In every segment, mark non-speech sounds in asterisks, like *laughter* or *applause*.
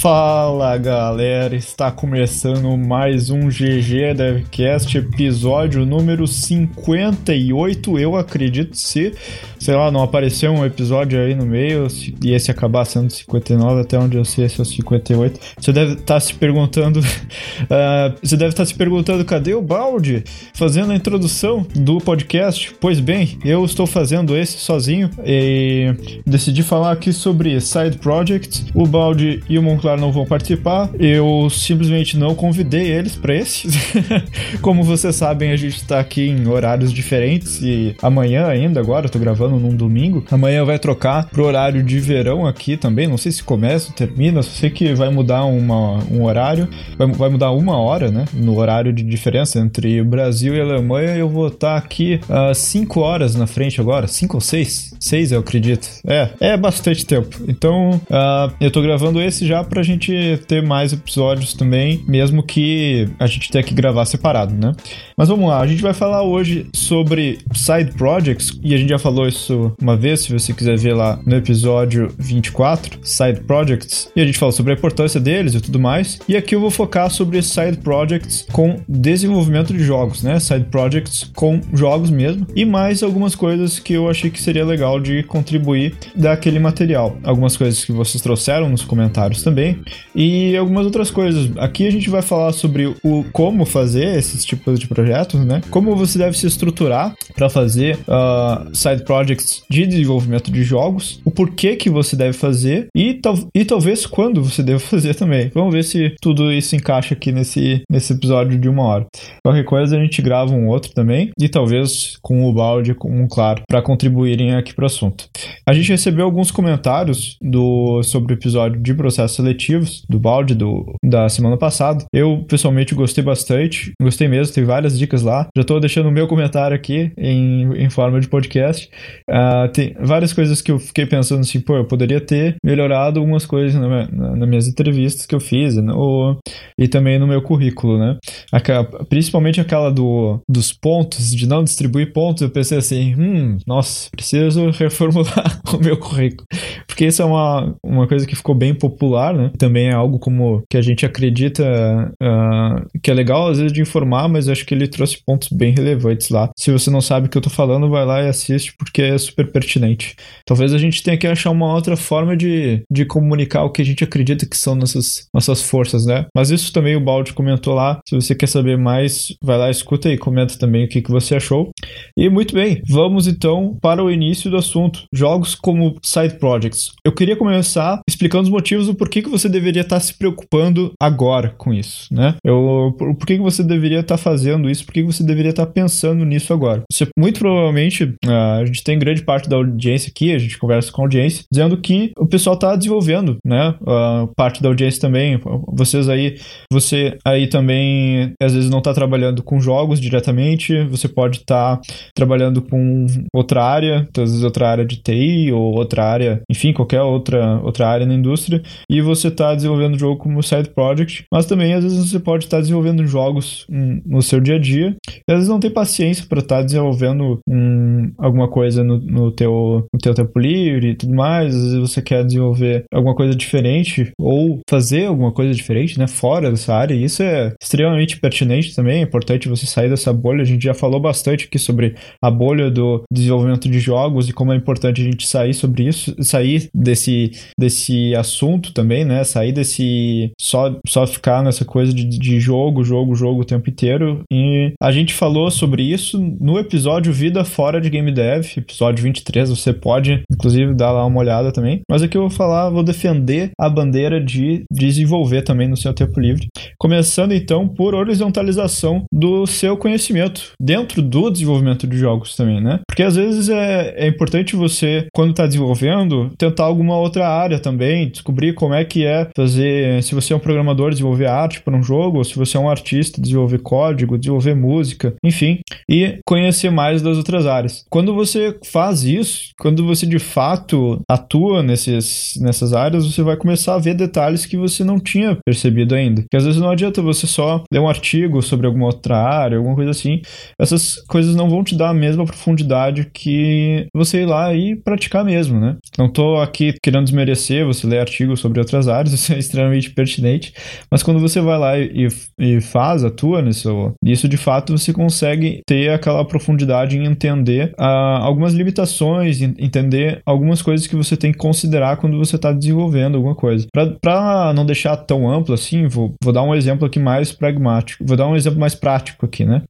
Fala galera, está começando mais um GG Devcast, episódio número 58. Eu acredito se, sei lá, não apareceu um episódio aí no meio e esse acabar sendo 59, até onde eu sei esse é o 58. Você deve estar tá se perguntando, uh, *laughs* você deve estar tá se perguntando cadê o Balde fazendo a introdução do podcast? Pois bem, eu estou fazendo esse sozinho e decidi falar aqui sobre side projects. O Balde e o Monclar claro, não vão participar. Eu simplesmente não convidei eles para esse. *laughs* Como vocês sabem, a gente tá aqui em horários diferentes e amanhã ainda, agora, eu tô gravando num domingo. Amanhã vai trocar pro horário de verão aqui também. Não sei se começa ou termina, só sei que vai mudar uma, um horário. Vai, vai mudar uma hora, né? No horário de diferença entre Brasil e Alemanha. Eu vou estar tá aqui uh, cinco horas na frente agora. Cinco ou seis? Seis, eu acredito. É, é bastante tempo. Então, uh, eu tô gravando esse já pra gente ter mais episódios também, mesmo que a gente tenha que gravar separado, né? Mas vamos lá, a gente vai falar hoje sobre side projects, e a gente já falou isso uma vez, se você quiser ver lá no episódio 24, side projects, e a gente falou sobre a importância deles e tudo mais. E aqui eu vou focar sobre side projects com desenvolvimento de jogos, né? Side projects com jogos mesmo, e mais algumas coisas que eu achei que seria legal de contribuir daquele material. Algumas coisas que vocês trouxeram nos comentários também E algumas outras coisas. Aqui a gente vai falar sobre o como fazer esses tipos de projetos, né? Como você deve se estruturar para fazer uh, side projects de desenvolvimento de jogos, o porquê que você deve fazer e, tal, e talvez quando você *laughs* deve fazer também. Vamos ver se tudo isso encaixa aqui nesse, nesse episódio de uma hora. Qualquer coisa a gente grava um outro também e talvez com o balde, com claro, para contribuírem aqui para o assunto. A gente recebeu alguns comentários do sobre o episódio de processo seletivo coletivos do balde do, da semana passada. Eu, pessoalmente, gostei bastante. Gostei mesmo, tem várias dicas lá. Já tô deixando o meu comentário aqui em, em forma de podcast. Uh, tem várias coisas que eu fiquei pensando assim, pô, eu poderia ter melhorado algumas coisas na, na, nas minhas entrevistas que eu fiz no, e também no meu currículo, né? Aquela, principalmente aquela do, dos pontos, de não distribuir pontos, eu pensei assim, hum, nossa, preciso *laughs* reformular o meu currículo. Porque isso é uma, uma coisa que ficou bem popular, né? Também é algo como que a gente acredita uh, que é legal às vezes de informar, mas acho que ele trouxe pontos bem relevantes lá. Se você não sabe o que eu tô falando, vai lá e assiste porque é super pertinente. Talvez a gente tenha que achar uma outra forma de, de comunicar o que a gente acredita que são nossas, nossas forças, né? Mas isso também o Balde comentou lá. Se você quer saber mais, vai lá, escuta e comenta também o que, que você achou. E muito bem, vamos então para o início do assunto. Jogos como side projects. Eu queria começar explicando os motivos do porquê que você você deveria estar tá se preocupando agora com isso, né? Eu, por, por que, que você deveria estar tá fazendo isso? Por que, você deveria estar tá pensando nisso agora? Você, muito provavelmente, uh, a gente tem grande parte da audiência aqui, a gente conversa com a audiência, dizendo que o pessoal está desenvolvendo, né? Uh, parte da audiência também, vocês aí, você aí também, às vezes não está trabalhando com jogos diretamente, você pode estar tá trabalhando com outra área, então, às vezes outra área de TI ou outra área, enfim, qualquer outra, outra área na indústria, e você você está desenvolvendo o jogo como side project, mas também às vezes você pode estar tá desenvolvendo jogos um, no seu dia a dia. E às vezes não tem paciência para estar tá desenvolvendo um, alguma coisa no, no, teu, no teu tempo livre e tudo mais. Às vezes você quer desenvolver alguma coisa diferente ou fazer alguma coisa diferente, né, fora dessa área. E isso é extremamente pertinente também. É importante você sair dessa bolha. A gente já falou bastante aqui sobre a bolha do desenvolvimento de jogos e como é importante a gente sair sobre isso, sair desse, desse assunto também, né? Sair desse. Só, só ficar nessa coisa de, de jogo, jogo, jogo o tempo inteiro. E a gente falou sobre isso no episódio Vida Fora de Game Dev, episódio 23. Você pode, inclusive, dar lá uma olhada também. Mas aqui eu vou falar, vou defender a bandeira de desenvolver também no seu tempo livre. Começando então por horizontalização do seu conhecimento dentro do desenvolvimento de jogos também, né? Porque às vezes é, é importante você, quando está desenvolvendo, tentar alguma outra área também, descobrir como é que quer fazer, se você é um programador, desenvolver arte para um jogo, ou se você é um artista, desenvolver código, desenvolver música, enfim, e conhecer mais das outras áreas. Quando você faz isso, quando você de fato atua nesses, nessas áreas, você vai começar a ver detalhes que você não tinha percebido ainda. Que às vezes não adianta você só ler um artigo sobre alguma outra área, alguma coisa assim. Essas coisas não vão te dar a mesma profundidade que você ir lá e praticar mesmo, né? Não tô aqui querendo desmerecer você ler artigos sobre outras áreas, *laughs* isso é extremamente pertinente, mas quando você vai lá e, e faz, atua nisso, isso de fato você consegue ter aquela profundidade em entender uh, algumas limitações, entender algumas coisas que você tem que considerar quando você está desenvolvendo alguma coisa. Para não deixar tão amplo assim, vou, vou dar um exemplo aqui mais pragmático, vou dar um exemplo mais prático aqui, né?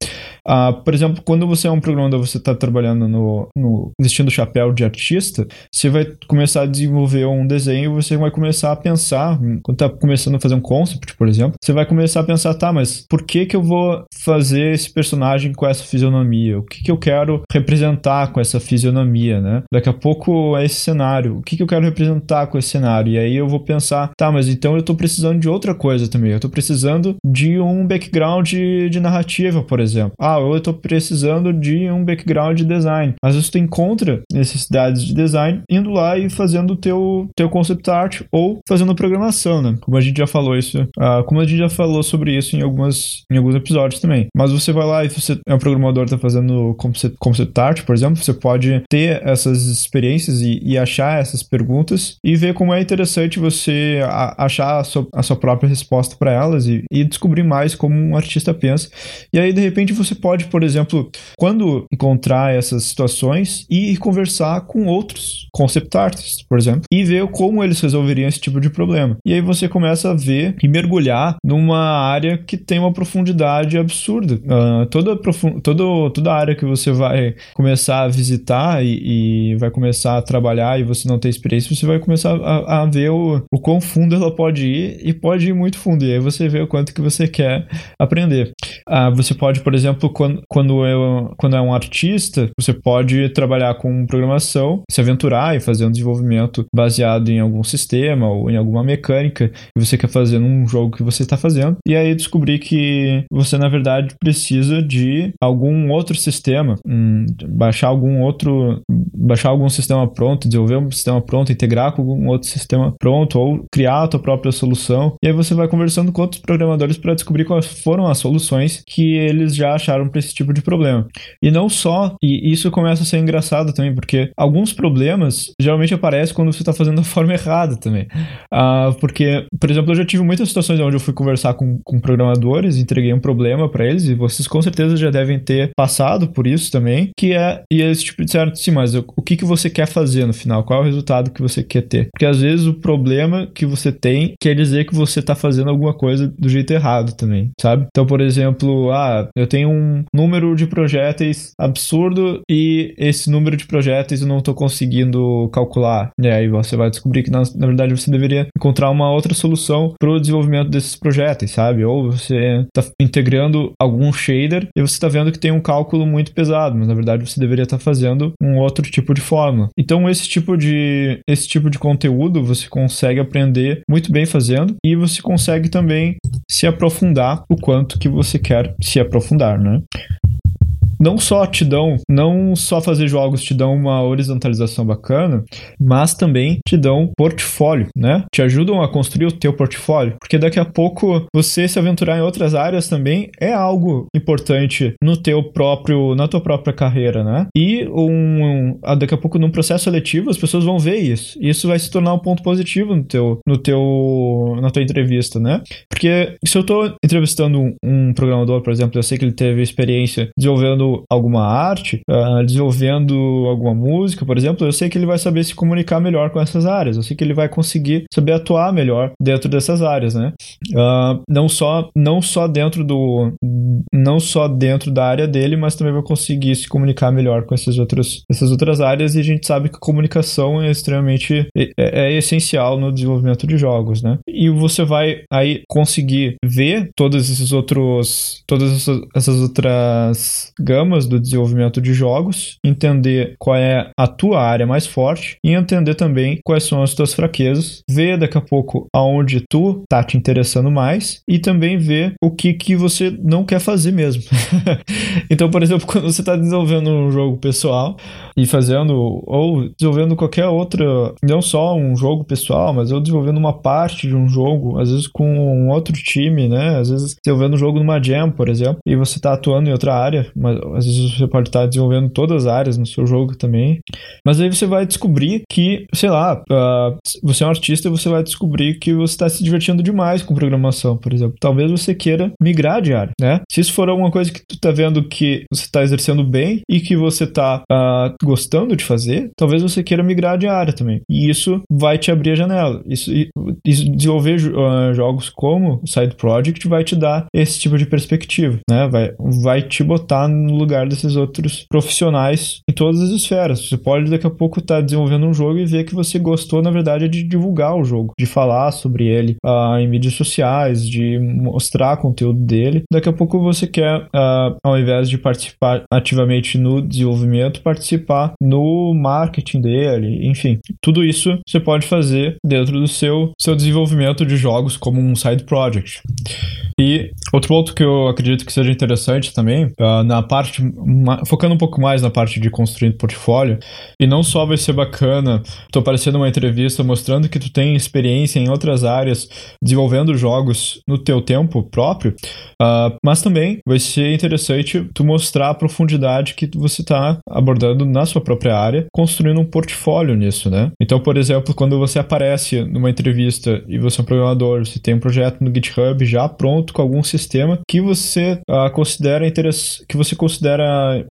Uh, por exemplo, quando você é um programador, você está trabalhando no, no vestindo chapéu de artista, você vai começar a desenvolver um desenho, você vai começar a pensar, quando está começando a fazer um concept, por exemplo, você vai começar a pensar, tá, mas por que que eu vou fazer esse personagem com essa fisionomia? O que que eu quero representar com essa fisionomia, né? Daqui a pouco é esse cenário. O que que eu quero representar com esse cenário? E aí eu vou pensar, tá, mas então eu estou precisando de outra coisa também. Eu estou precisando de um background de narrativa, por exemplo. Ah, eu estou precisando de um background de design. Às vezes tu encontra necessidades de design indo lá e fazendo o teu, teu concept art ou fazendo programação, né? Como a gente já falou isso, uh, como a gente já falou sobre isso em, algumas, em alguns episódios também. Mas você vai lá e você é um programador, está fazendo concept, concept art, por exemplo, você pode ter essas experiências e, e achar essas perguntas e ver como é interessante você a, achar a sua, a sua própria resposta para elas e, e descobrir mais como um artista pensa. E aí, de repente, você pode, por exemplo, quando encontrar essas situações e conversar com outros concept artists, por exemplo, e ver como eles resolveriam esse tipo de problema. E aí você começa a ver e mergulhar numa área que tem uma profundidade absurda. Uh, toda, profund... toda, toda área que você vai começar a visitar e, e, vai começar a trabalhar e você não tem experiência, você vai começar a, a ver o, o quão fundo ela pode ir e pode ir muito fundo. E aí você vê o quanto que você quer aprender. Uh, você pode, por exemplo, quando, quando, eu, quando é um artista, você pode trabalhar com programação, se aventurar e fazer um desenvolvimento baseado em algum sistema ou em alguma mecânica que você quer fazer num jogo que você está fazendo. E aí descobrir que você, na verdade, precisa de algum outro sistema, hum, baixar algum outro, baixar algum sistema pronto, desenvolver um sistema pronto, integrar com algum outro sistema pronto ou criar a tua própria solução. E aí você vai conversando com outros programadores para descobrir quais foram as soluções que eles já acharam para esse tipo de problema. E não só, e isso começa a ser engraçado também, porque alguns problemas geralmente aparecem quando você está fazendo da forma errada também. Uh, porque, por exemplo, eu já tive muitas situações onde eu fui conversar com, com programadores, entreguei um problema para eles, e vocês com certeza já devem ter passado por isso também, que é, e eles tipo, disseram, sim, mas o, que, que você quer fazer no final? Qual é o resultado que você quer ter? Porque às vezes o problema que você tem quer dizer que você está fazendo alguma coisa do jeito errado também, sabe? Então, por exemplo, ah, eu tenho um número de projéteis absurdo e esse número de projéteis eu não estou conseguindo calcular. E aí você vai descobrir que, na, na verdade, você deveria encontrar uma outra solução para o desenvolvimento desses projéteis, sabe? Ou você está integrando algum shader e você está vendo que tem um cálculo muito pesado, mas na verdade você deveria estar tá fazendo um outro tipo de fórmula. Então, esse tipo de, esse tipo de conteúdo você consegue aprender muito bem fazendo e você consegue também se aprofundar o quanto que você quer se aprofundar, né? Não só te dão, não só fazer jogos te dão uma horizontalização bacana, mas também te dão portfólio, né? Te ajudam a construir o teu portfólio, porque daqui a pouco você se aventurar em outras áreas também é algo importante no teu próprio, na tua própria carreira, né? E um, daqui a pouco num processo seletivo as pessoas vão ver isso. E isso vai se tornar um ponto positivo no teu, no teu, na tua entrevista, né? Porque se eu tô entrevistando um, um programador, por exemplo, eu sei que ele teve experiência desenvolvendo alguma arte, uh, desenvolvendo alguma música, por exemplo, eu sei que ele vai saber se comunicar melhor com essas áreas. Eu sei que ele vai conseguir saber atuar melhor dentro dessas áreas, né? Uh, não só não só dentro do não só dentro da área dele, mas também vai conseguir se comunicar melhor com essas outras essas outras áreas e a gente sabe que comunicação é extremamente é, é essencial no desenvolvimento de jogos, né? E você vai aí conseguir ver todos esses outros todas essas outras gamas do desenvolvimento de jogos, entender qual é a tua área mais forte e entender também quais são as tuas fraquezas, ver daqui a pouco aonde tu tá te interessando mais e também ver o que que você não quer fazer mesmo. *laughs* então, por exemplo, *laughs* quando você está desenvolvendo um jogo pessoal e fazendo ou desenvolvendo qualquer outra, não só um jogo pessoal, mas eu desenvolvendo uma parte de um jogo, às vezes com um outro time, né? Às vezes desenvolvendo um jogo numa jam, por exemplo, e você está atuando em outra área, mas às vezes você pode estar tá desenvolvendo todas as áreas no seu jogo também. Mas aí você vai descobrir que, sei lá, uh, você é um artista e você vai descobrir que você está se divertindo demais com programação, por exemplo. Talvez você queira migrar de área, né? Se isso for alguma coisa que tu tá vendo que você está exercendo bem e que você está uh, gostando de fazer, talvez você queira migrar de área também. E isso vai te abrir a janela. Isso, isso desenvolver uh, jogos como Side Project vai te dar esse tipo de perspectiva, né? Vai, vai te botar no lugar desses outros profissionais em todas as esferas. Você pode daqui a pouco estar tá desenvolvendo um jogo e ver que você gostou, na verdade, de divulgar o jogo, de falar sobre ele uh, em mídias sociais, de mostrar conteúdo dele. Daqui a pouco você quer, uh, ao invés de participar ativamente no desenvolvimento, participar no marketing dele, enfim. Tudo isso você pode fazer dentro do seu, seu desenvolvimento de jogos como um side project. E outro ponto que eu acredito que seja interessante também, uh, na parte, focando um pouco mais na parte de construir portfólio, e não só vai ser bacana tu aparecer numa entrevista mostrando que tu tem experiência em outras áreas desenvolvendo jogos no teu tempo próprio, uh, mas também vai ser interessante tu mostrar a profundidade que você está abordando na sua própria área, construindo um portfólio nisso, né? Então, por exemplo, quando você aparece numa entrevista e você é um programador, você tem um projeto no GitHub já pronto com algum sistema que você uh, considera interessante, que você considera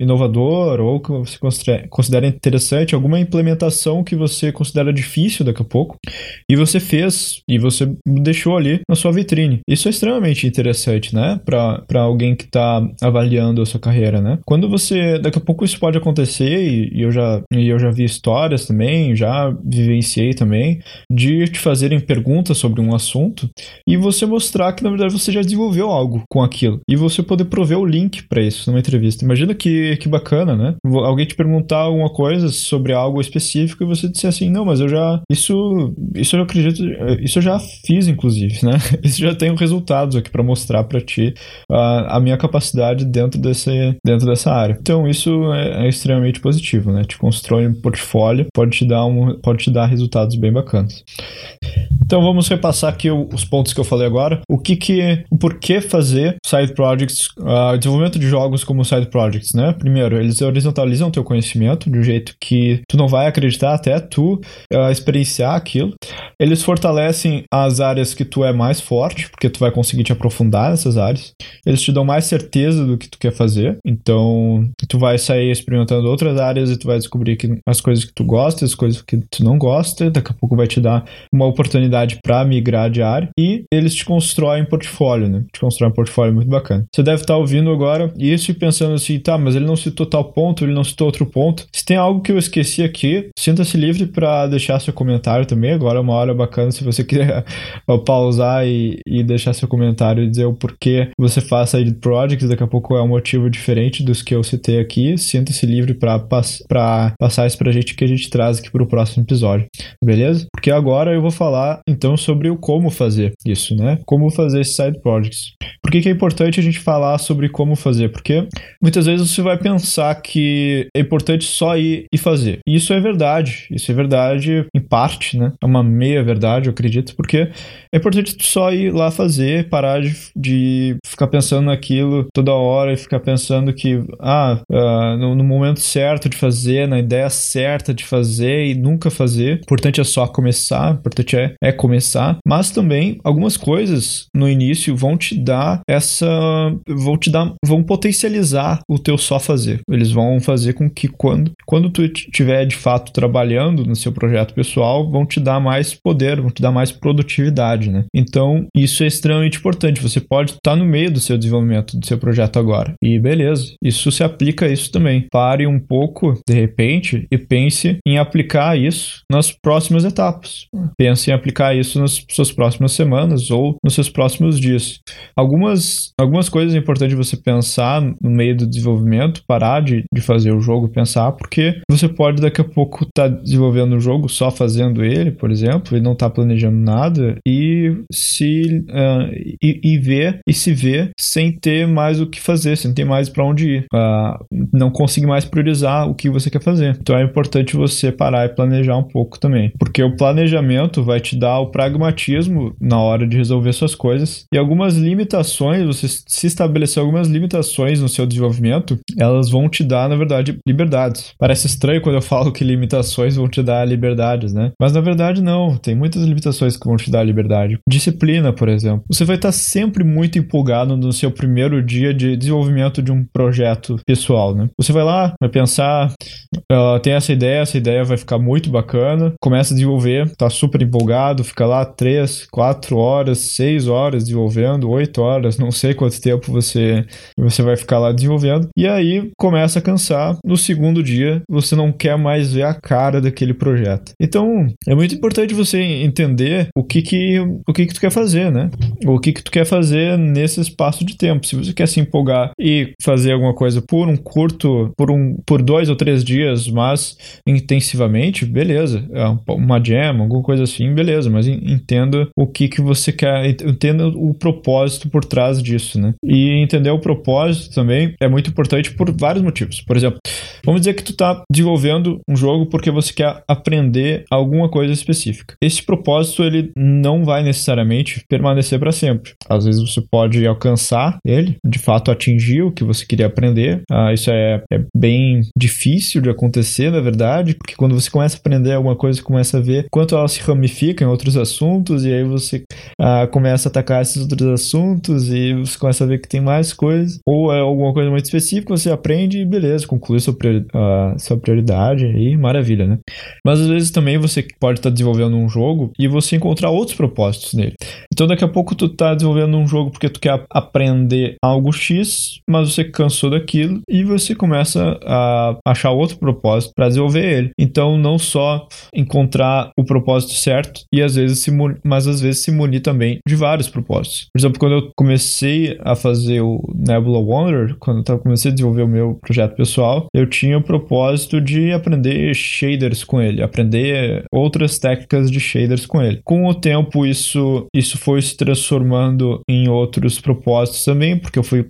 inovador ou que você considera interessante, alguma implementação que você considera difícil daqui a pouco, e você fez e você deixou ali na sua vitrine. Isso é extremamente interessante, né? Para alguém que está avaliando a sua carreira, né? Quando você. Daqui a pouco isso pode acontecer, e, e eu, já, e eu já vi histórias também, já vivenciei também, de te fazerem perguntas sobre um assunto e você mostrar que na verdade você já desenvolveu algo com aquilo. E você poder prover o link para isso numa entrevista. Imagina que, que bacana, né? Alguém te perguntar alguma coisa sobre algo específico e você disser assim, não, mas eu já. Isso, isso eu acredito. Isso eu já fiz, inclusive, né? *laughs* Isso já tenho resultados aqui para mostrar para ti a, a minha capacidade dentro, desse, dentro dessa área. Então, isso é, é extremamente positivo, né? Te constrói um portfólio, pode te dar, um, pode te dar resultados bem bacanas. Então, vamos repassar aqui os pontos que eu falei agora. O que que o porquê fazer side projects, uh, desenvolvimento de jogos como side projects, né? Primeiro, eles horizontalizam teu conhecimento de um jeito que tu não vai acreditar até tu uh, experienciar aquilo. Eles fortalecem as áreas que tu é mais forte, porque tu vai conseguir te aprofundar nessas áreas. Eles te dão mais certeza do que tu quer fazer, então tu vai sair experimentando outras áreas e tu vai descobrir que as coisas que tu gosta, as coisas que tu não gosta, daqui a pouco vai te dar uma oportunidade para migrar de área e eles te constroem portfólio né? De construir um portfólio muito bacana. Você deve estar ouvindo agora isso e pensando assim, tá, mas ele não citou tal ponto, ele não citou outro ponto. Se tem algo que eu esqueci aqui, sinta-se livre para deixar seu comentário também. Agora é uma hora bacana se você *laughs* quiser pausar e, e deixar seu comentário e dizer o porquê você faz side projects. Daqui a pouco é um motivo diferente dos que eu citei aqui. Sinta-se livre para pass passar isso pra gente que a gente traz aqui pro próximo episódio. Beleza? Porque agora eu vou falar então sobre o como fazer isso, né? Como fazer esse side project projects. Por que, que é importante a gente falar sobre como fazer? Porque muitas vezes você vai pensar que é importante só ir e fazer. E isso é verdade. Isso é verdade em parte, né? É uma meia verdade, eu acredito, porque é importante só ir lá fazer, parar de, de ficar pensando naquilo toda hora e ficar pensando que, ah, uh, no, no, momento certo de fazer, na ideia certa de fazer e nunca fazer. O importante é só começar, o importante é, é começar. Mas também algumas coisas no início vão te dar essa. vão te dar. vão potencializar o teu só fazer. Eles vão fazer com que quando, quando tu estiver de fato trabalhando no seu projeto pessoal, vão te dar mais poder, vão te dar mais produtividade, né? Então, isso é extremamente importante. Você pode estar no meio do seu desenvolvimento do seu projeto agora. E beleza, isso se aplica a isso também. Pare um pouco, de repente, e pense em aplicar isso nas próximas etapas. Pense em aplicar isso nas suas próximas semanas ou nos seus próximos dias. Algumas, algumas coisas importantes você pensar no meio do do desenvolvimento, parar de, de fazer o jogo pensar, porque você pode daqui a pouco estar tá desenvolvendo o jogo só fazendo ele, por exemplo, e não tá planejando nada, e se uh, e, e, ver e se ver sem ter mais o que fazer, sem ter mais para onde ir, uh, não conseguir mais priorizar o que você quer fazer. Então é importante você parar e planejar um pouco também, porque o planejamento vai te dar o pragmatismo na hora de resolver suas coisas e algumas limitações, você se estabelecer algumas limitações no seu desenvolvimento, elas vão te dar, na verdade, liberdades. Parece estranho quando eu falo que limitações vão te dar liberdades, né? Mas na verdade não, tem muitas limitações que vão te dar liberdade. Disciplina, por exemplo. Você vai estar sempre muito empolgado no seu primeiro dia de desenvolvimento de um projeto pessoal, né? Você vai lá, vai pensar, uh, tem essa ideia, essa ideia vai ficar muito bacana, começa a desenvolver, tá super empolgado, fica lá três, quatro horas, seis horas desenvolvendo, oito horas, não sei quanto tempo você, você vai ficar lá desenvolvendo, e aí começa a cansar. No segundo dia, você não quer mais ver a cara daquele projeto. Então, é muito importante você entender o que que, o que, que tu quer fazer, né? O que que tu quer fazer nesse espaço de tempo. Se você quer se empolgar e fazer alguma coisa por um curto, por um, por dois ou três dias, mas intensivamente, beleza. É uma jam, alguma coisa assim, beleza. Mas entenda o que que você quer, entenda o propósito por trás disso, né? E entender o propósito também é muito importante por vários motivos. Por exemplo, vamos dizer que tu tá desenvolvendo um jogo porque você quer aprender alguma coisa específica. Esse propósito ele não vai necessariamente permanecer para sempre. Às vezes você pode alcançar ele, de fato atingir o que você queria aprender. Ah, isso é, é bem difícil de acontecer, na verdade, porque quando você começa a aprender alguma coisa, você começa a ver quanto ela se ramifica em outros assuntos, e aí você ah, começa a atacar esses outros assuntos, e você começa a ver que tem mais coisas, ou é alguma coisa muito específica, você aprende e beleza, conclui sua, uh, sua prioridade, aí maravilha, né? Mas às vezes também você pode estar tá desenvolvendo um jogo e você encontrar outros propósitos nele. Então daqui a pouco tu tá desenvolvendo um jogo porque tu quer aprender algo X, mas você cansou daquilo e você começa a achar outro propósito para desenvolver ele. Então não só encontrar o propósito certo e às vezes se mas às vezes se munir também de vários propósitos. Por exemplo, quando eu comecei a fazer o Nebula Wanderer, quando eu comecei a desenvolver o meu projeto pessoal, eu tinha o propósito de aprender shaders com ele, aprender outras técnicas de shaders com ele. Com o tempo isso isso foi se transformando em outros propósitos também, porque eu fui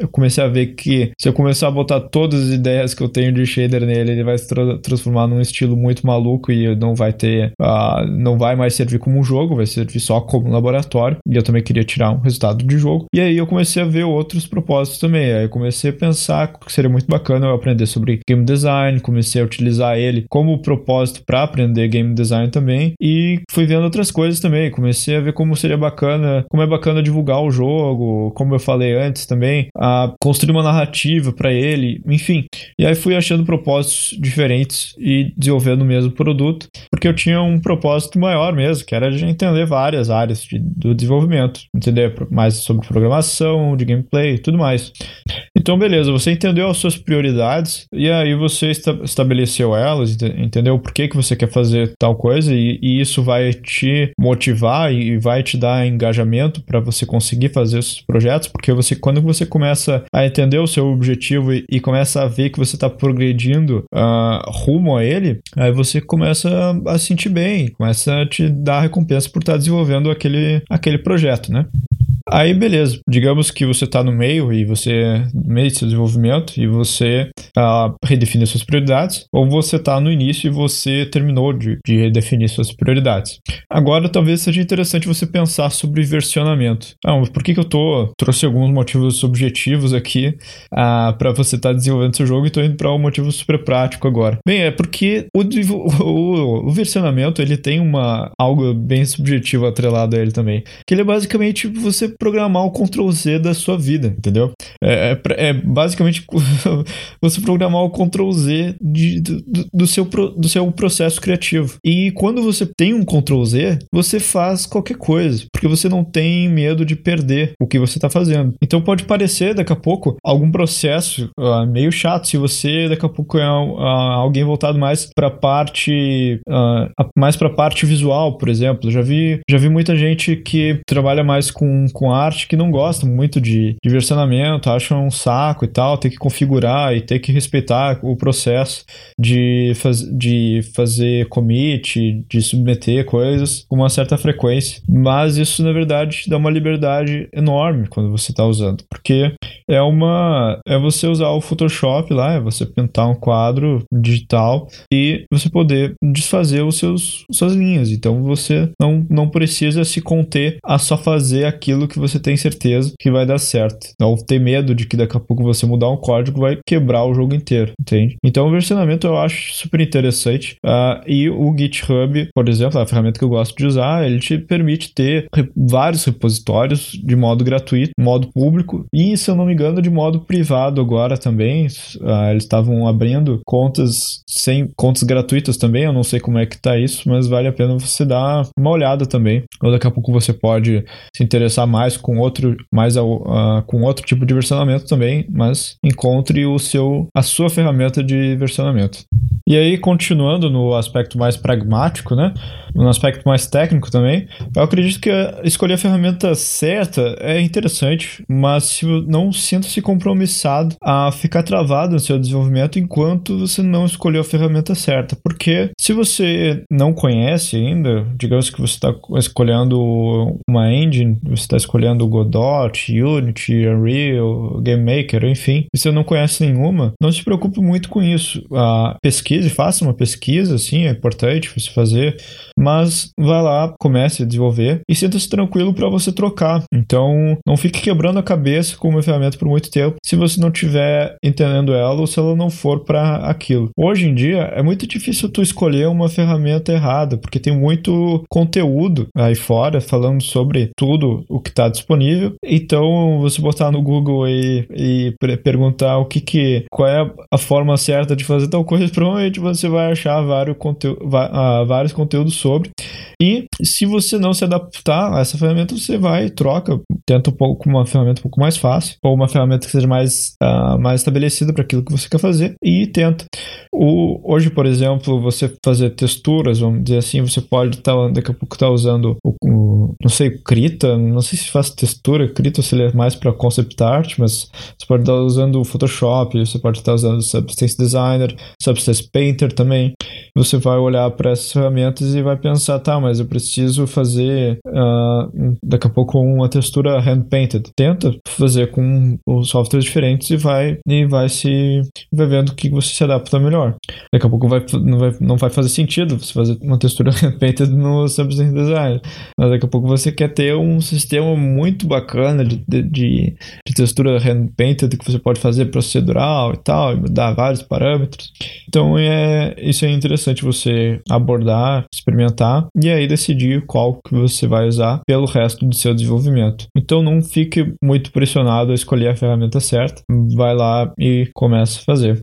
eu comecei a ver que se eu começar a botar todas as ideias que eu tenho de shader nele, ele vai se tra transformar num estilo muito maluco e não vai ter, uh, não vai mais servir como um jogo, vai servir só como um laboratório. E eu também queria tirar um resultado de jogo. E aí eu comecei a ver outros propósitos também. Aí eu comecei a pensar que seria muito bacana eu aprender sobre game design, comecei a utilizar ele como propósito para aprender game design também e fui vendo outras coisas também. Comecei a ver como seria bacana, como é bacana divulgar o jogo, como eu falei antes também, a construir uma narrativa para ele, enfim. E aí fui achando propósitos diferentes e desenvolvendo o mesmo produto, porque eu tinha um propósito maior mesmo, que era de entender várias áreas de, do desenvolvimento, entender mais sobre programação, de gameplay, tudo mais. Então, beleza, você entendeu as suas prioridades e aí você esta estabeleceu elas, entendeu por que, que você quer fazer tal coisa e, e isso vai te motivar e vai te dar engajamento para você conseguir fazer esses projetos, porque você quando você começa a entender o seu objetivo e, e começa a ver que você está progredindo uh, rumo a ele, aí você começa a, a sentir bem, começa a te dar recompensa por estar tá desenvolvendo aquele, aquele projeto, né? Aí, beleza. Digamos que você está no meio e você, no meio do seu desenvolvimento, e você uh, redefine suas prioridades, ou você está no início e você terminou de, de redefinir suas prioridades. Agora, talvez seja interessante você pensar sobre versionamento. Ah, mas por que, que eu tô. Trouxe alguns motivos subjetivos aqui uh, para você estar tá desenvolvendo seu jogo e estou indo para um motivo super prático agora. Bem, é porque o, *laughs* o, o versionamento ele tem uma algo bem subjetivo atrelado a ele também. Que ele é basicamente você programar o Ctrl Z da sua vida, entendeu? É, é, é basicamente *laughs* você programar o Ctrl Z de, do, do, seu, do seu processo criativo. E quando você tem um Ctrl Z, você faz qualquer coisa, porque você não tem medo de perder o que você está fazendo. Então pode parecer daqui a pouco algum processo uh, meio chato se você daqui a pouco é uh, alguém voltado mais para parte uh, mais para parte visual, por exemplo. Já vi já vi muita gente que trabalha mais com com arte que não gostam muito de, de versionamento, acham um saco e tal, ter que configurar e ter que respeitar o processo de, faz, de fazer commit, de submeter coisas com uma certa frequência. Mas isso, na verdade, dá uma liberdade enorme quando você está usando, porque é uma é você usar o Photoshop lá, é você pintar um quadro digital e você poder desfazer os seus suas linhas. Então você não, não precisa se conter a só fazer aquilo que você tem certeza que vai dar certo. Não ter medo de que daqui a pouco você mudar um código vai quebrar o jogo inteiro, entende? Então o versionamento eu acho super interessante. Uh, e o GitHub, por exemplo, a ferramenta que eu gosto de usar, ele te permite ter vários repositórios de modo gratuito, modo público e, se eu não me engano, de modo privado agora também. Uh, eles estavam abrindo contas sem contas gratuitas também. Eu não sei como é que tá isso, mas vale a pena você dar uma olhada também. Ou daqui a pouco você pode se interessar mais com outro, mais uh, com outro tipo de versionamento também, mas encontre o seu a sua ferramenta de versionamento. E aí, continuando no aspecto mais pragmático, né? No aspecto mais técnico também, eu acredito que escolher a ferramenta certa é interessante, mas não sinta-se compromissado a ficar travado no seu desenvolvimento enquanto você não escolheu a ferramenta certa. Porque se você não conhece ainda, digamos que você está escolhendo uma engine, você está escolhendo Godot, Unity, Unreal, GameMaker, enfim, e você não conhece nenhuma, não se preocupe muito com isso. A pesquisa pesquise, faça uma pesquisa, sim, é importante você fazer, mas vá lá, comece a desenvolver e sinta-se tranquilo para você trocar. Então, não fique quebrando a cabeça com uma ferramenta por muito tempo se você não estiver entendendo ela ou se ela não for para aquilo. Hoje em dia, é muito difícil tu escolher uma ferramenta errada, porque tem muito conteúdo aí fora falando sobre tudo o que está disponível. Então, você botar no Google e, e perguntar o que que qual é a forma certa de fazer tal coisa, *laughs* provavelmente você vai achar vários, conteúdo, uh, vários conteúdos sobre. E se você não se adaptar a essa ferramenta, você vai, troca, tenta um pouco uma ferramenta um pouco mais fácil, ou uma ferramenta que seja mais, uh, mais estabelecida para aquilo que você quer fazer, e tenta. O, hoje, por exemplo, você fazer texturas, vamos dizer assim, você pode estar tá, daqui a pouco estar tá usando o, o, não sei, Krita, não sei se faz textura, Krita se ele é mais para concept art, mas você pode estar tá usando o Photoshop, você pode estar usando o Substance Designer, Substance Painter também. Você vai olhar para essas ferramentas e vai pensar, tá, mas eu preciso fazer uh, daqui a pouco uma textura hand painted. Tenta fazer com os softwares diferentes e vai e vai se vai vendo o que você se adapta melhor. Daqui a pouco vai, não, vai, não vai fazer sentido você fazer uma textura *laughs* hand painted no Substance Design. Mas daqui a pouco você quer ter um sistema muito bacana de, de, de, de textura hand painted que você pode fazer procedural e tal, e mudar vários parâmetros. Então é, isso é interessante você abordar, experimentar e aí decidir qual que você vai usar pelo resto do seu desenvolvimento. Então não fique muito pressionado a escolher a ferramenta certa, vai lá e começa a fazer.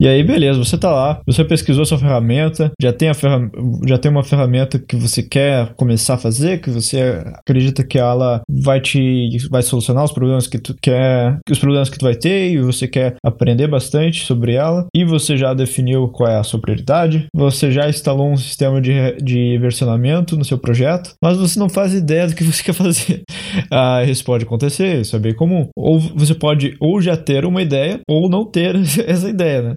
E aí, beleza, você tá lá, você pesquisou sua ferramenta, já tem, a ferram já tem uma ferramenta que você quer começar a fazer, que você acredita que ela vai te vai solucionar os problemas que tu quer, os problemas que tu vai ter e você quer aprender bastante sobre ela, e você já definiu qual é a sua prioridade, você já instalou um sistema de, de versionamento no seu projeto, mas você não faz ideia do que você *laughs* quer fazer. ah, isso pode acontecer, isso é bem comum. Ou você pode ou já ter uma ideia ou não ter *laughs* essa ideia, né?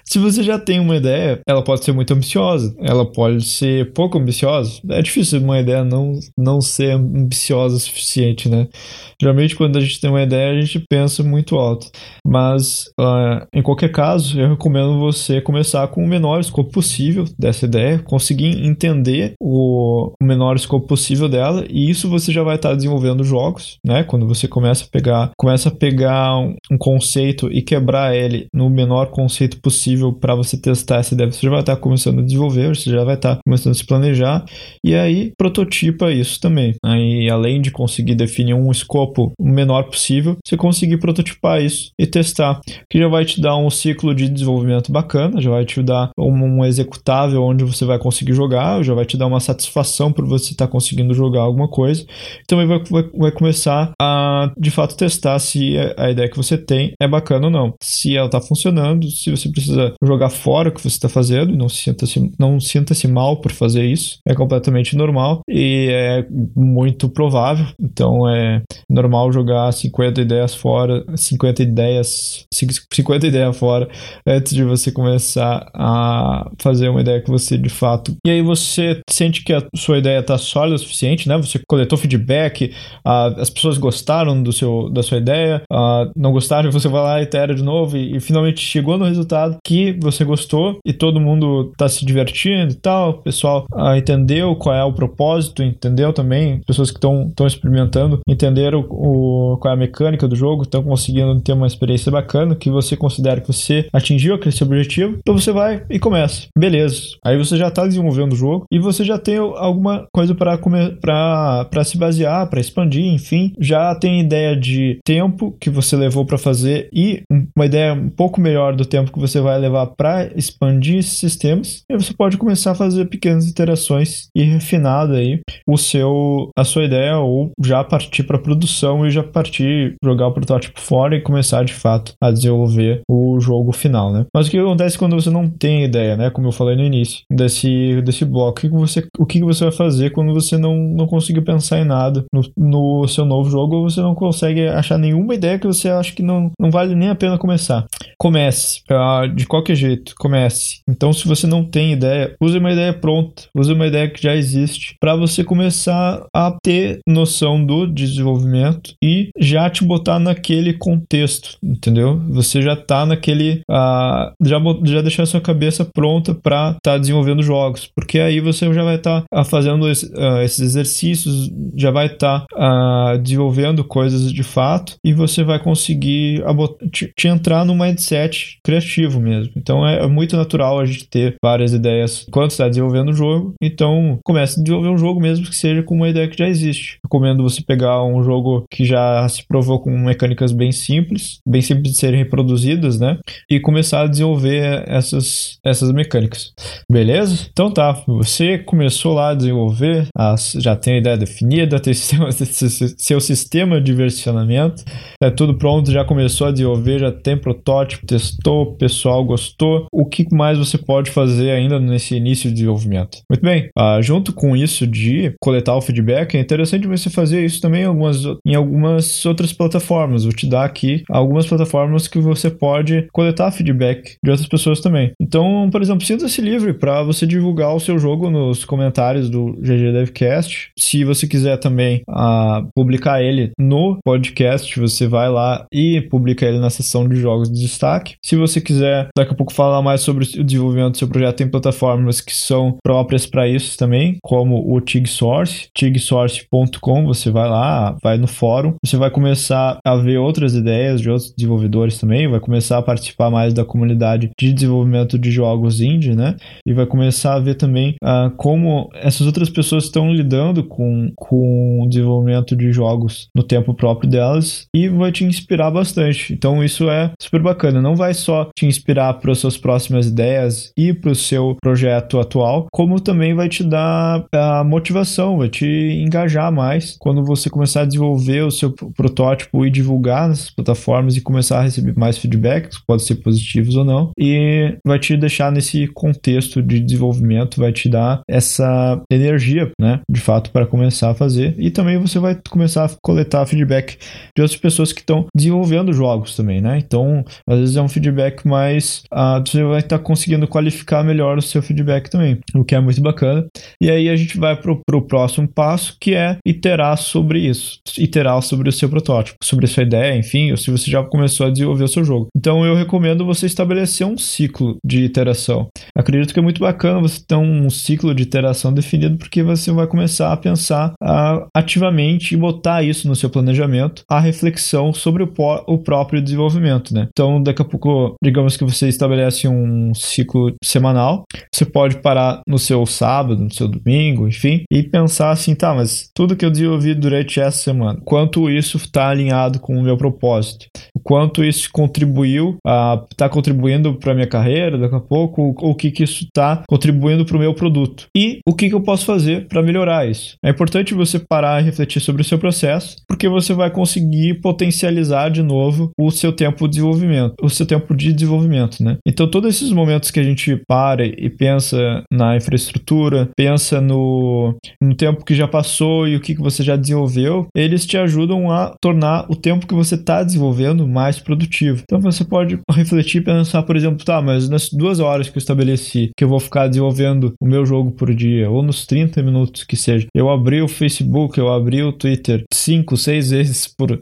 Se você já tem uma ideia, ela pode ser muito ambiciosa, ela pode ser pouco ambiciosa. É difícil uma ideia não, não ser ambiciosa o suficiente, né? Geralmente, quando a gente tem uma ideia, a gente pensa muito alto. Mas, uh, em qualquer caso, eu recomendo você começar com o menor escopo possível dessa ideia, conseguir entender o, menor escopo possível dela, e isso você já vai estar desenvolvendo jogos, né? Quando você começa a pegar, começa a pegar um, um conceito e quebrar ele no menor conceito possível para você testar essa ideia. Você já vai estar começando a desenvolver, você já vai estar começando a se planejar e aí prototipa isso também. Aí, além de conseguir definir um escopo o menor possível, você conseguir prototipar isso e testar, que já vai te dar um ciclo de desenvolvimento bacana, já vai te dar um, executável onde você vai conseguir jogar, já vai te dar uma satisfação por você estar conseguindo jogar alguma coisa. Também vai, vai, vai começar a de fato testar se a ideia que você tem é bacana ou não, se ela está funcionando, se você precisa jogar fora o que você está fazendo, não sinta-se não sinta-se mal por fazer isso. É completamente normal e é muito provável. Então é normal jogar 50 ideias fora, 50 ideias, 50 ideias fora antes de você começar a fazer uma ideia que você de fato. E aí você sente que a sua ideia está sólida o suficiente, né? Você coletou feedback, as pessoas gostaram do seu, da sua ideia, não gostaram, você vai lá e itera de novo e, e finalmente chegou no resultado que você gostou e todo mundo está se divertindo e tal. O pessoal ah, entendeu qual é o propósito, entendeu também, pessoas que estão experimentando entenderam o, qual é a mecânica do jogo, estão conseguindo ter uma experiência bacana que você considera que você atingiu aquele seu objetivo, então você vai e começa. Beleza. Aí você já está desenvolvendo o jogo e você já tem alguma coisa para se basear, para expandir, enfim, já tem ideia de tempo que você levou para fazer e uma ideia um pouco melhor do tempo que você vai levar para expandir esses sistemas. E você pode começar a fazer pequenas interações e refinar aí o seu a sua ideia ou já partir para produção e já partir jogar o protótipo fora e começar de fato a desenvolver o jogo final, né? Mas o que acontece quando você não tem ideia, né? Como eu falei no início desse desse bloco, o que você o que você vai fazer quando você não não conseguiu pensar em nada no, no seu novo jogo ou você não consegue achar nenhuma ideia que você acha que não não vale nem a pena começar? Comece, uh, de qualquer jeito, comece. Então, se você não tem ideia, use uma ideia pronta, use uma ideia que já existe, para você começar a ter noção do desenvolvimento e já te botar naquele contexto, entendeu? Você já tá naquele. Uh, já, já deixar sua cabeça pronta para estar tá desenvolvendo jogos, porque aí você já vai estar tá, uh, fazendo esse, uh, esses exercícios, já vai estar tá, desenvolvendo coisas de fato e você vai conseguir te, te, entrar no mindset criativo mesmo. Então é, é muito natural a gente ter várias ideias enquanto está desenvolvendo o jogo. Então, comece a desenvolver um jogo mesmo que seja com uma ideia que já existe. Recomendo você pegar um jogo que já se provou com mecânicas bem simples, bem simples de serem reproduzidas, né? E começar a desenvolver essas, essas mecânicas. Beleza? Então tá, você começou lá a desenvolver, já tem a ideia definida, tem *laughs* seu sistema de versionamento, é tudo pronto, já começou a desenvolver, já tem protótipo, testou, o pessoal gostou. O que mais você pode fazer ainda nesse início de desenvolvimento? Muito bem, uh, junto com isso de coletar o feedback, é interessante você fazer isso também em algumas, em algumas outras plataformas. Vou te dar aqui algumas plataformas que você pode coletar feedback de outras pessoas também. Então, por exemplo, sinta-se livre para você divulgar o seu jogo nos comentários do GG Devcast. Se você quiser também uh, publicar ele no podcast, você vai lá e publica ele na seção de jogos de destaque. Se você quiser daqui a pouco falar mais sobre o desenvolvimento do seu projeto, tem plataformas que são próprias para isso também, como o TigSource, tigsource.com, você vai lá, vai no fórum, você vai começar a ver outras ideias de outros desenvolvedores também, vai começar a participar mais da comunidade de desenvolvimento de jogos indie, né? E vai começar a ver também uh, como essas outras pessoas estão lidando com, com o desenvolvimento de jogos no tempo próprio delas e vai te inspirar bastante. Então isso é super bacana. Não vai só te inspirar para as suas próximas ideias e para o seu projeto atual, como também vai te dar a motivação, vai te engajar mais quando você começar a desenvolver o seu protótipo e divulgar nessas plataformas e começar a receber mais feedbacks, pode ser positivos ou não, e vai te deixar nesse contexto de desenvolvimento, vai te dar essa energia, né, de fato, para começar a fazer. E também você vai começar a coletar feedback de outras pessoas que estão desenvolvendo jogos também, né? Então, às vezes é um feedback mais. Uh, você vai estar tá conseguindo qualificar melhor o seu feedback também, o que é muito bacana. E aí a gente vai para o próximo passo, que é iterar sobre isso, iterar sobre o seu protótipo, sobre a sua ideia, enfim, ou se você já começou a desenvolver o seu jogo. Então, eu recomendo você estabelecer um ciclo de iteração. Acredito que é muito bacana você ter um ciclo de iteração definido, porque você vai começar a pensar uh, ativamente e botar isso no seu planejamento, a reflexão sobre o, o próprio desenvolvimento, né? Então, daqui a pouco, digamos que você estabelece um ciclo semanal, você pode parar no seu sábado, no seu domingo, enfim, e pensar assim, tá, mas tudo que eu desenvolvi durante essa semana, quanto isso está alinhado com o meu propósito? O quanto isso contribuiu, está contribuindo para minha carreira daqui a pouco, ou o que, que isso está contribuindo para o meu produto? E o que, que eu posso fazer para melhorar isso? É importante você parar e refletir sobre o seu processo, porque você vai conseguir potencializar de novo o seu tempo de desenvolvimento. O seu tempo de desenvolvimento, né? Então, todos esses momentos que a gente para e pensa na infraestrutura, pensa no, no tempo que já passou e o que, que você já desenvolveu, eles te ajudam a tornar o tempo que você está desenvolvendo mais produtivo. Então, você pode refletir e pensar, por exemplo, tá, mas nas duas horas que eu estabeleci que eu vou ficar desenvolvendo o meu jogo por dia, ou nos 30 minutos que seja, eu abri o Facebook, eu abri o Twitter cinco, seis vezes por uh,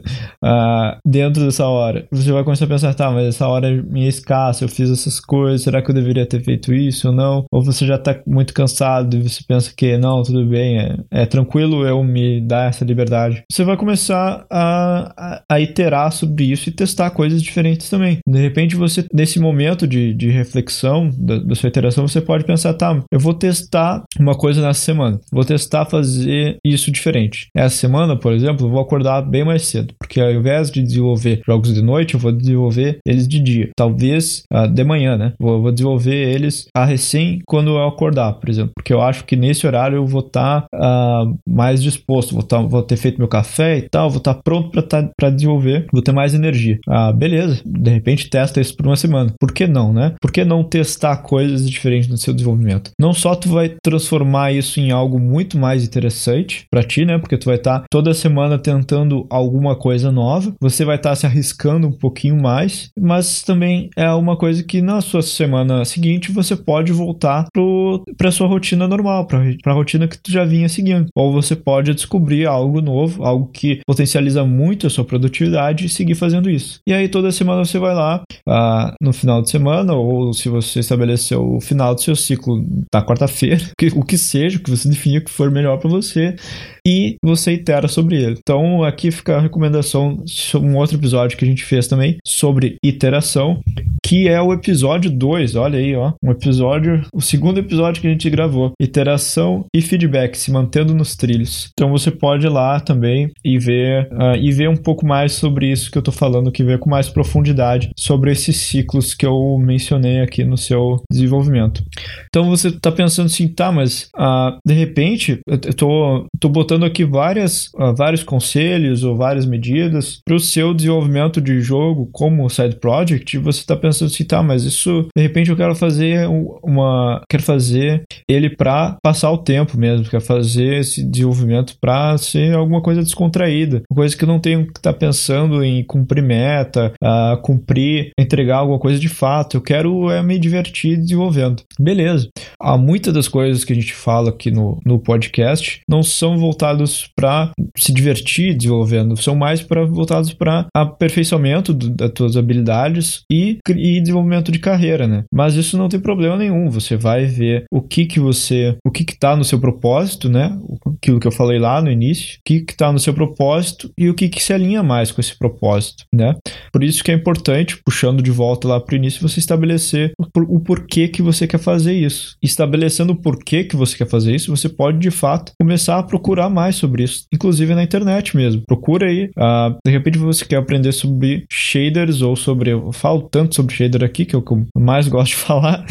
dentro dessa hora. Você vai começar a pensar, tá, mas essa hora é minha escassa, eu fiz essas coisas, será que eu deveria ter feito isso ou não? Ou você já tá muito cansado e você pensa que não, tudo bem, é, é tranquilo eu me dar essa liberdade. Você vai começar a, a, a, iterar sobre isso e testar coisas diferentes também. De repente, você, nesse momento de, de reflexão da, da sua iteração, você pode pensar, tá, eu vou testar uma coisa nessa semana, vou testar fazer isso diferente. Essa semana, por exemplo, eu vou acordar bem mais cedo, porque ao invés de desenvolver jogos de noite, eu vou desenvolver eles de dia. Talvez uh, de manhã, né? Vou, vou, desenvolver eles a recém quando eu acordar, por exemplo, porque eu acho que nesse horário eu vou estar tá, uh, mais disposto, vou, tá, vou ter feito meu café e tal, vou estar tá pronto para tá, desenvolver, vou ter mais energia. Ah, beleza, de repente testa isso por uma semana. Por que não, né? Por que não testar coisas diferentes no seu desenvolvimento? Não só tu vai transformar isso em algo muito mais interessante para ti, né? Porque tu vai estar tá toda semana tentando alguma coisa nova, você vai estar tá se arriscando um pouquinho mais, mas também é uma coisa que na sua semana seguinte você pode voltar para sua rotina normal, para a rotina que tu já vinha seguindo. Ou você pode descobrir algo novo, algo que potencializa muito a sua produtividade e seguir fazendo isso. E aí toda semana você vai lá ah, no final de semana, ou se você estabeleceu o final do seu ciclo na quarta-feira, *laughs* o que seja, o que você definir que for melhor para você, e você itera sobre ele. Então aqui fica a recomendação, um outro episódio que a gente fez também sobre iteração, que é o episódio 2. Olha aí, ó, um episódio, o segundo episódio que a gente gravou, iteração e feedback, se mantendo nos trilhos. Então você pode ir lá também e ver uh, e ver um pouco mais sobre isso que eu tô falando, que ver com mais profundidade sobre esses ciclos que eu mencionei aqui no seu desenvolvimento. Então você tá pensando assim, tá, mas uh, de repente eu tô, tô botando aqui várias, uh, vários conselhos ou várias medidas para o seu desenvolvimento de jogo como side project, você está pensando assim, tá, mas isso de repente eu quero fazer uma, quero fazer ele para passar o tempo mesmo, quero fazer esse desenvolvimento para ser alguma coisa descontraída, uma coisa que eu não tenho que estar tá pensando em cumprir meta, uh, cumprir, entregar alguma coisa de fato. Eu quero é me divertir desenvolvendo. Beleza. Há muitas das coisas que a gente fala aqui no, no podcast não são voltados para se divertir desenvolvendo, são mais para voltados para aperfeiçoamento do, das tuas habilidades e, e desenvolvimento de carreira, né? Mas isso não tem problema nenhum. Você vai ver o que que você, o que que tá no seu propósito, né? Aquilo que eu falei lá no início, o que que tá no seu propósito e o que que se alinha mais com esse propósito, né? Por isso que é importante, puxando de volta lá para o início, você estabelecer o, o porquê que você quer fazer isso. Estabelecendo o porquê que você quer fazer isso, você pode de fato começar a procurar mais sobre isso, inclusive na internet mesmo. Procura aí. Uh, de repente você quer aprender sobre shaders ou sobre. Eu falo tanto sobre shader aqui, que é o que eu mais gosto de *laughs* falar.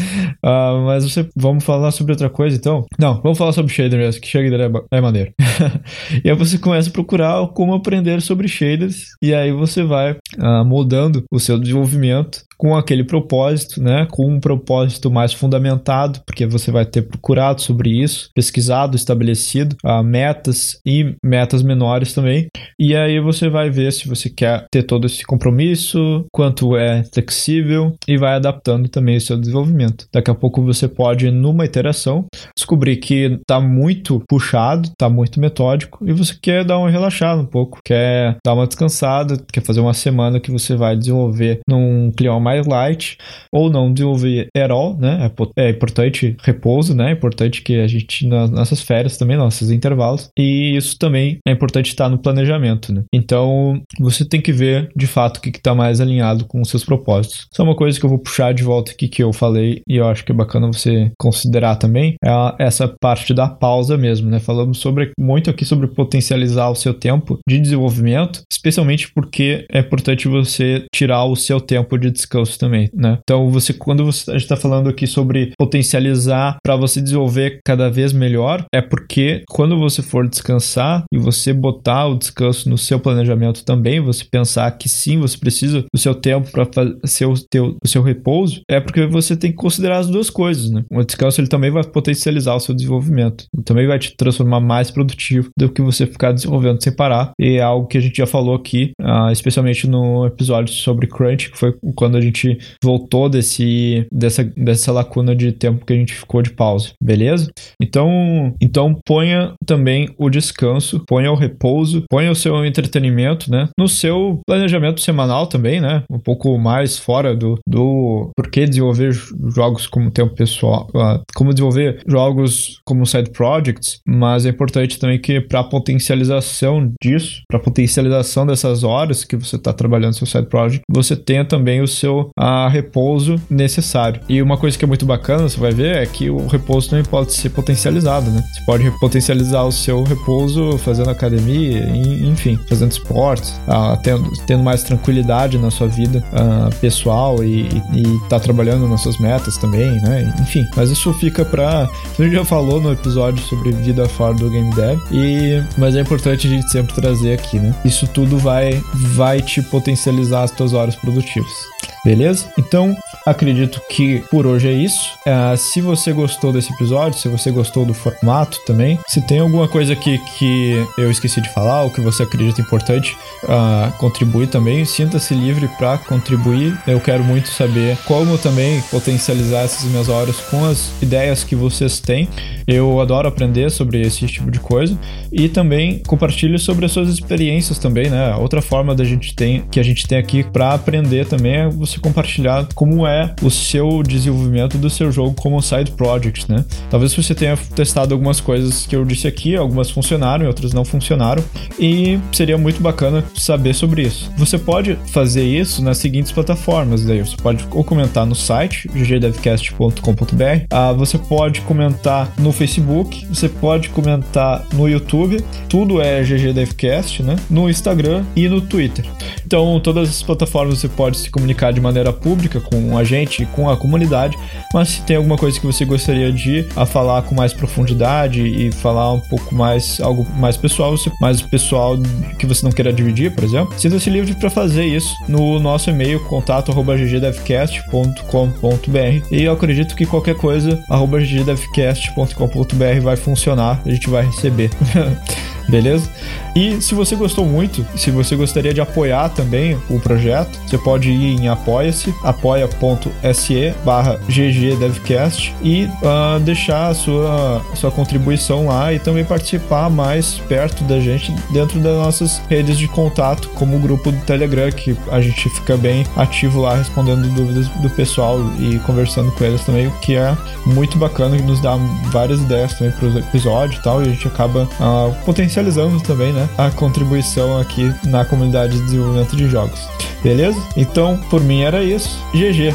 Uh, mas você. Vamos falar sobre outra coisa então? Não, vamos falar sobre shader mesmo, que shader é, é maneiro. *laughs* e aí você começa a procurar como aprender sobre shaders. E aí você vai uh, moldando o seu desenvolvimento com aquele propósito, né? Com um propósito mais fundamentado, porque você vai ter procurado sobre isso, pesquisado, estabelecido uh, metas e metas menores também. E aí você vai ver se você quer ter todo esse compromisso, quanto é flexível e vai adaptando também o seu desenvolvimento. Daqui a pouco você pode, numa iteração, descobrir que está muito puxado, está muito metódico e você quer dar uma relaxada um pouco, quer dar uma descansada, quer fazer uma semana que você vai desenvolver num clima mais light ou não desenvolver at all, né? É, é importante repouso, né? É importante que a gente, nas nossas férias também, nossos intervalos, e isso também é importante estar no planejamento, né? Então, você tem que ver de fato o que está mais alinhado com os seus propósitos. Só uma coisa que eu vou puxar de volta aqui que eu falei e eu acho que é bacana você considerar também é essa parte da pausa mesmo, né? Falamos sobre muito aqui sobre potencializar o seu tempo de desenvolvimento, especialmente porque é importante importante você tirar o seu tempo de descanso também, né? Então, você quando você está falando aqui sobre potencializar para você desenvolver cada vez melhor, é porque quando você for descansar e você botar o descanso no seu planejamento também, você pensar que sim, você precisa do seu tempo para fazer o, teu, o seu repouso, é porque você tem que considerar as duas coisas, né? O descanso ele também vai potencializar o seu desenvolvimento, ele também vai te transformar mais produtivo do que você ficar desenvolvendo sem parar. E é algo que a gente já falou aqui, uh, especialmente no episódio sobre crunch, que foi quando a gente voltou desse dessa, dessa lacuna de tempo que a gente ficou de pausa, beleza? Então, então ponha também o descanso, ponha o repouso, ponha o seu entretenimento, né? No seu planejamento semanal também, né? Um pouco mais fora do, do por que desenvolver jogos como tempo pessoal, uh, como desenvolver jogos como side projects, mas é importante também que para potencialização disso, para potencialização dessas horas que você está trabalhando no seu side project, você tenha também o seu uh, repouso necessário. E uma coisa que é muito bacana, você vai ver, é que o repouso também pode ser potencializado, né? Você pode potencializar o seu repouso fazendo academia, enfim, fazendo esportes, uh, tendo, tendo mais tranquilidade na sua vida uh, pessoal e, e, tá trabalhando nas suas metas também, né? Enfim, mas isso fica pra. A gente já falou no episódio sobre vida fora do game dev, e, mas é importante a gente sempre trazer aqui, né? Isso tudo vai, vai te as tuas horas produtivas. Beleza? Então, acredito que por hoje é isso. Uh, se você gostou desse episódio, se você gostou do formato também, se tem alguma coisa aqui que eu esqueci de falar ou que você acredita importante uh, contribuir também, sinta-se livre para contribuir. Eu quero muito saber como também potencializar essas minhas horas com as ideias que vocês têm. Eu adoro aprender sobre esse tipo de coisa e também compartilhe sobre as suas experiências também, né? Outra forma da gente tem que a gente tem aqui para aprender também é você compartilhar como é o seu desenvolvimento do seu jogo como side project, né? Talvez você tenha testado algumas coisas que eu disse aqui, algumas funcionaram e outras não funcionaram, e seria muito bacana saber sobre isso. Você pode fazer isso nas seguintes plataformas, daí você pode ou comentar no site ggdevcast.com.br, ah, você pode comentar no Facebook, você pode comentar no YouTube, tudo é ggdevcast, né? No Instagram e no Twitter. Então, todas as plataformas você pode se comunicar de maneira pública com a gente, com a comunidade, mas se tem alguma coisa que você gostaria de a falar com mais profundidade e falar um pouco mais, algo mais pessoal, mais pessoal que você não queira dividir, por exemplo, sinta-se livre para fazer isso no nosso e-mail contato@ggdevcast.com.br e eu acredito que qualquer coisa @ggdevcast.com.br vai funcionar, a gente vai receber. *laughs* beleza? E se você gostou muito, se você gostaria de apoiar também o projeto, você pode ir em apoia-se, apoia.se barra ggdevcast e uh, deixar a sua, sua contribuição lá e também participar mais perto da gente dentro das nossas redes de contato, como o grupo do Telegram, que a gente fica bem ativo lá respondendo dúvidas do pessoal e conversando com eles também, o que é muito bacana e nos dá várias ideias também para os episódios e tal, e a gente acaba uh, potencializando também, né, a contribuição aqui na comunidade de desenvolvimento de jogos. Beleza? Então, por mim era isso. GG.